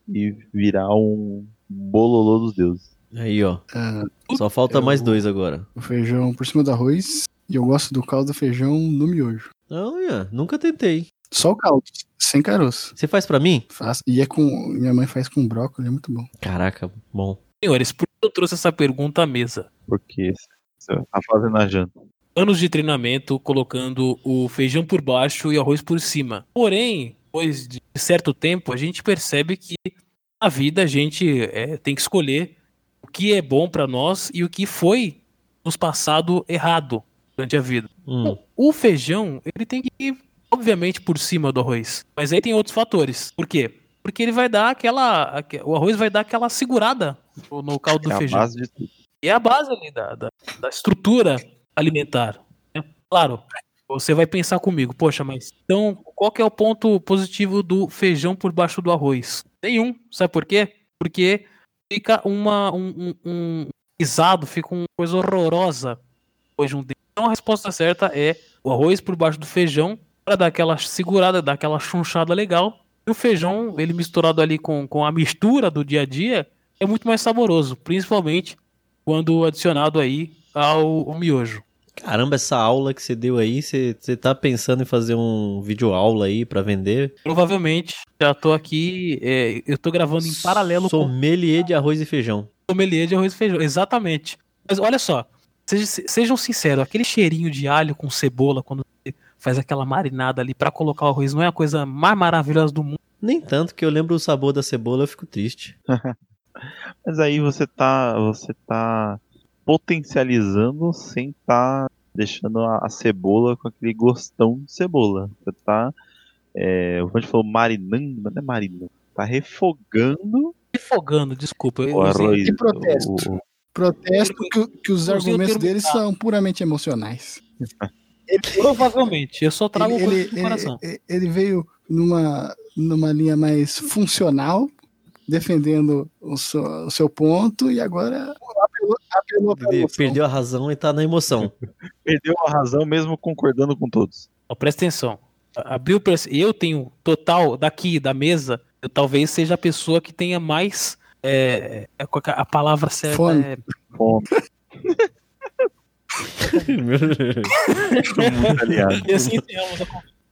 e virar um bololô dos deuses. Aí, ó. Ah, Só falta Eu- mais dois agora. o feijão por cima do arroz. E eu gosto do caldo do feijão no miojo. Não, nunca tentei. Só o caldo, sem caroço. Você faz pra mim? Faço. E é com. Minha mãe faz com brócolis, é muito bom. Caraca, bom. Senhores, por que eu trouxe essa pergunta à mesa? Porque você tá fazendo a janta. Anos de treinamento colocando o feijão por baixo e o arroz por cima. Porém, depois de certo tempo, a gente percebe que na vida a gente é, tem que escolher o que é bom pra nós e o que foi nos passado errado durante a vida. Hum. O feijão, ele tem que obviamente, por cima do arroz. Mas aí tem outros fatores. Por quê? Porque ele vai dar aquela. aque- O arroz vai dar aquela segurada no, caldo do É a feijão. base de. E é a base ali da, da, da estrutura alimentar. né? Claro, você vai pensar comigo, poxa, mas então qual que é o ponto positivo do feijão por baixo do arroz? Nenhum. Sabe por quê? Porque fica uma, um, um, um guisado, fica uma coisa horrorosa de um. Então a resposta certa é o arroz por baixo do feijão para dar aquela segurada, dar aquela chunchada legal. E o feijão, ele misturado ali com, com a mistura do dia a dia, é muito mais saboroso, principalmente quando adicionado aí ao, ao miojo. Caramba, essa aula que você deu aí, você, você tá pensando em fazer um vídeo aula aí pra vender? Provavelmente, já tô aqui, é, eu tô gravando em paralelo com Sommelier de arroz e feijão. sommelier de arroz e feijão, exatamente. Mas olha só, seja- sejam sinceros, aquele cheirinho de alho com cebola, quando faz aquela marinada ali pra colocar o arroz, não é a coisa mais maravilhosa do mundo. Nem tanto que eu lembro o sabor da cebola, eu fico triste. Mas aí você tá, você tá potencializando sem tá deixando a, a cebola com aquele gostão de cebola. Você tá, é, o Vande falou marinando, mas não é marinando. Tá refogando Refogando, desculpa. eu- o arroz. E protesto. o- Protesto que, que os argumentos deles são puramente emocionais. Provavelmente, eu só trago Ele, coisa ele, do coração. ele- ele veio numa, numa linha mais funcional, defendendo o seu, o seu ponto, e agora apelou, apelou pra Ele perdeu a razão e tá na emoção. perdeu a razão mesmo concordando com todos. Ó, presta atenção. Abriu eu tenho total daqui da mesa, eu talvez seja a pessoa que tenha mais é, é, é a palavra certa Fome. é Fome. Muito aliado. E assim encerramos a.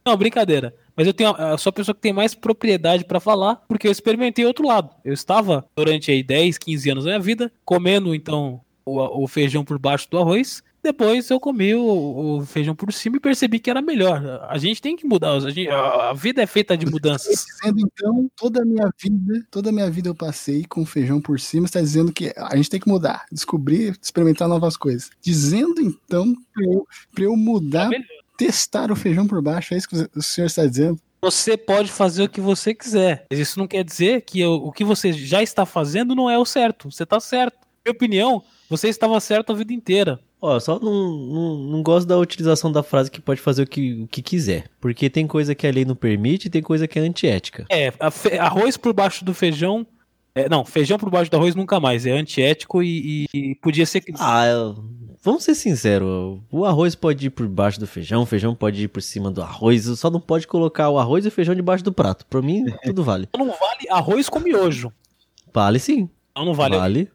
Não, brincadeira. Mas eu tenho, eu sou a pessoa que tem mais propriedade pra falar, porque eu experimentei outro lado. Eu estava, durante aí 10, 15 anos da minha vida, comendo, então, o, o feijão por baixo do arroz. Depois eu comi o, o feijão por cima e percebi que era melhor. A gente tem que mudar. A, gente- a- a vida é feita de mudanças. Dizendo então, toda a minha vida, toda a minha vida eu passei com feijão por cima, está dizendo que a gente tem que mudar, descobrir, experimentar novas coisas. Dizendo então pra eu, pra eu mudar, Melhor. testar o feijão por baixo, é isso que o senhor está dizendo? Você pode fazer o que você quiser. Mas isso não quer dizer que o, o que você já está fazendo não é o certo. Você está certo. Minha opinião você estava certo a vida inteira. Ó, só não, não, não gosto da utilização da frase que pode fazer o que, o que quiser. Porque tem coisa que a lei não permite e tem coisa que é antiética. É, arroz por baixo do feijão. é, não, feijão por baixo do arroz nunca mais. É antiético e, e- e podia ser. Ah, eu- vamos ser sinceros. O arroz pode ir por baixo do feijão, o feijão pode ir por cima do arroz. Só não pode colocar o arroz e o feijão debaixo do prato. Pra mim, tudo vale. Não vale arroz com miojo. Vale sim. Não, não vale. Vale.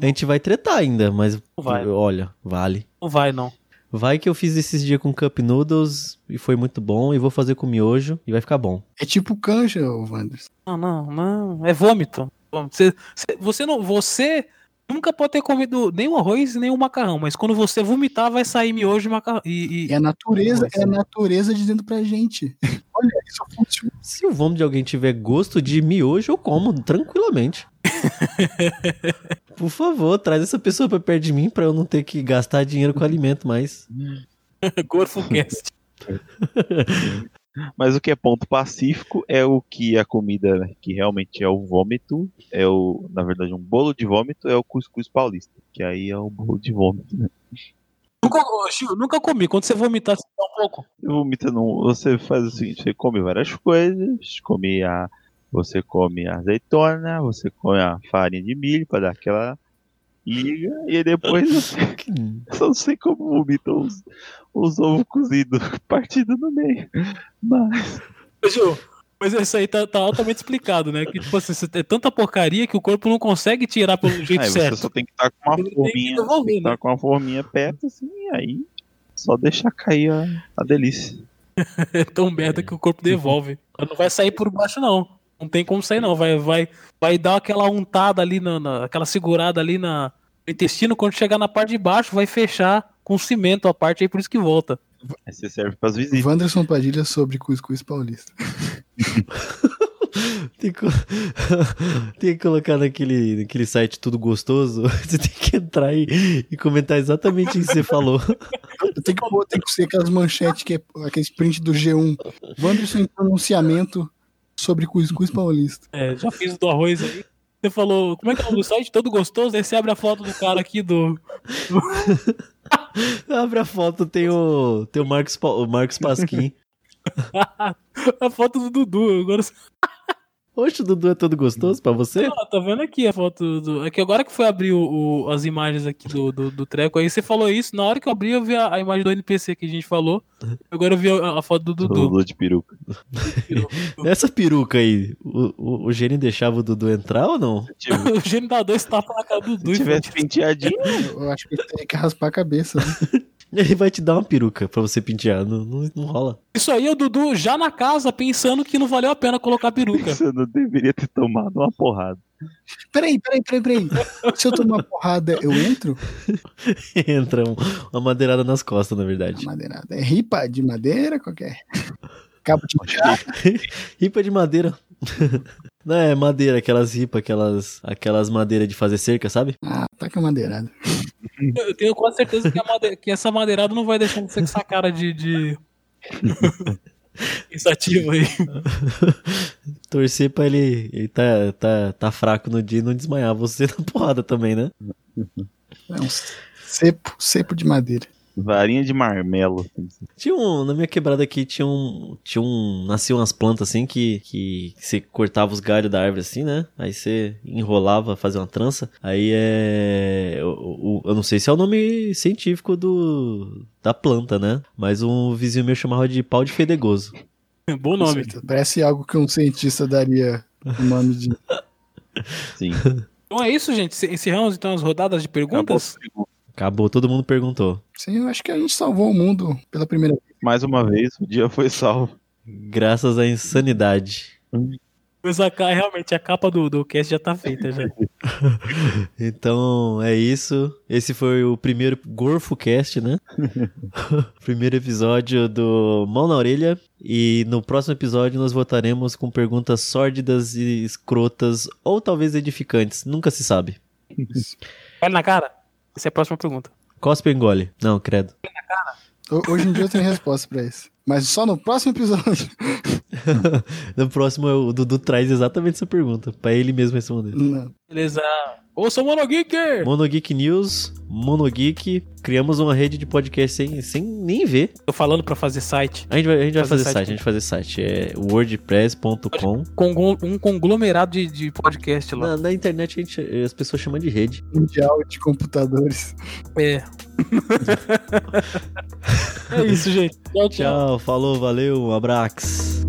A gente vai tretar ainda, mas vai. olha, vale. Não vai, não. Vai que eu fiz esses dias com Cup Noodles e foi muito bom. E vou fazer com miojo e vai ficar bom. É tipo canja, ô Wanderson. Não, não, não. É vômito. Você, você- você não. Você nunca pode ter comido nem o arroz nem o macarrão, mas quando você vomitar, vai sair miojo e macarrão. E, e- É a natureza, é a natureza dizendo pra gente. Olha, isso funciona. Se o vômito de alguém tiver gosto de miojo, eu como tranquilamente. Por favor, traz essa pessoa pra perto de mim pra eu não ter que gastar dinheiro com alimento mais. Gorfocast. Mas o que é ponto pacífico é o que a comida que realmente é o vômito, é o, na verdade, um bolo de vômito, é o cuscuz paulista. Que aí é o bolo de vômito, né? Nunca, Gil, nunca comi. Quando você vomitar, você dá um pouco. Você vomita não, você faz o seguinte, você come várias coisas, come a, você come a azeitona, você come a farinha de milho para dar aquela liga, e depois você, só não sei como vomita os, os ovos cozidos partidos no meio. Mas Gil, mas isso aí tá, tá altamente explicado, né? Que, tipo assim, você é tanta porcaria que o corpo não consegue tirar pelo jeito aí você certo. só tem que estar com uma Ele tem que forminha, tem que estar né? com uma forminha perto assim, e aí só deixar cair a, a delícia. É tão merda que o corpo devolve. Não vai sair por baixo, não. Não tem como sair, não. Vai, vai, vai dar aquela untada ali, na, na- aquela segurada ali na, no intestino. Quando chegar na parte de baixo, vai fechar com cimento a parte aí, por isso que volta. Aí você serve para as visitas. Wanderson Padilha sobre cuscuz paulista. Tem que, tem que colocar naquele, naquele site tudo gostoso. Você tem que entrar e, e comentar exatamente isso que você falou. Que, tem que ser aquelas manchetes que é aquele print do G1. Wanderson em pronunciamento sobre cuscuz paulista. É, já fiz o do arroz aí. Você falou, como é que é o site? Todo gostoso. Aí você abre a foto do cara aqui do. Abre a foto, tem o, tem o Marcos, Pa- o Marcos Pasquim. a foto do Dudu. Agora Oxe, o Dudu é todo gostoso pra você? Ah, tá vendo aqui a foto do. É que agora que foi abrir o, o- as imagens aqui do, do, do treco, aí você falou isso. Na hora que eu abri, eu vi a, a imagem do NPC que a gente falou. Agora eu vi a, a foto do Dudu. Dudu de peruca. Nessa peruca aí, o, o, o gênio deixava o Dudu entrar ou não? O gênio dá dois tapas na cara do Dudu. se tivesse penteadinho, Eu acho que ele tem que raspar a cabeça. Né? Ele vai te dar uma peruca pra você pentear, não, não, não rola. Isso aí é o Dudu já na casa pensando que não valeu a pena colocar a peruca. você não deveria ter tomado uma porrada. Peraí, peraí, peraí, peraí. Se eu tomar uma porrada, eu entro? Entra um- uma madeirada nas costas, na verdade. Madeirada. É ripa de madeira? Qualquer. Cabo de. Ripa de madeira. Não, é madeira, aquelas ripas, aquelas, aquelas madeiras de fazer cerca, sabe? Ah, tá com a madeirada. Eu tenho quase certeza que, a made- que essa madeirada não vai deixar você com essa cara de. de... Pensativo aí. Torcer pra ele, ele tá, tá, tá fraco no dia e não desmaiar você na porrada também, né? É um cepo, cepo de madeira. Varinha de marmelo. assim. Tinha um, na minha quebrada aqui tinha um, tinha um, nasciam umas plantas assim que, que você cortava os galhos da árvore assim, né? Aí você enrolava, fazia uma trança. Aí é, o, o- eu não sei se é o nome científico do, da planta, né? Mas um vizinho meu chamava de pau de fedegoso. Bom nome. Parece algo que um cientista daria o nome de. Sim. Então é isso, gente. Encerramos então as rodadas de perguntas. Acabou, todo mundo perguntou. Sim, eu acho que a gente salvou o mundo pela primeira vez. Mais uma vez, o dia foi salvo. Graças à insanidade. Mas a, realmente a capa do, do cast já tá feita já. Então é isso. Esse foi o primeiro GorfoCast, né? primeiro episódio do Mão na Orelha. E no próximo episódio nós voltaremos com perguntas sórdidas e escrotas, ou talvez edificantes, nunca se sabe. Olha na cara. Essa é a próxima pergunta. Cospe ou engole? Não, credo. Ho- Hoje em dia eu tenho resposta pra isso. Mas só no próximo episódio. no próximo o Dudu traz exatamente essa pergunta, pra ele mesmo responder. Não. Beleza. Ouça o Monogeek! Monogeek News, Monogeek. Criamos uma rede de podcast sem, sem nem ver. Tô falando pra fazer site. A gente vai, a gente vai Fazer fazer, site site, a gente vai fazer site. É wordpress.com. Um conglomerado de, de podcast lá. Na, na internet a gente, as pessoas chamam de rede. Mundial de computadores. É. é isso, gente. Tchau, tchau. Tchau, falou, valeu, um abraço.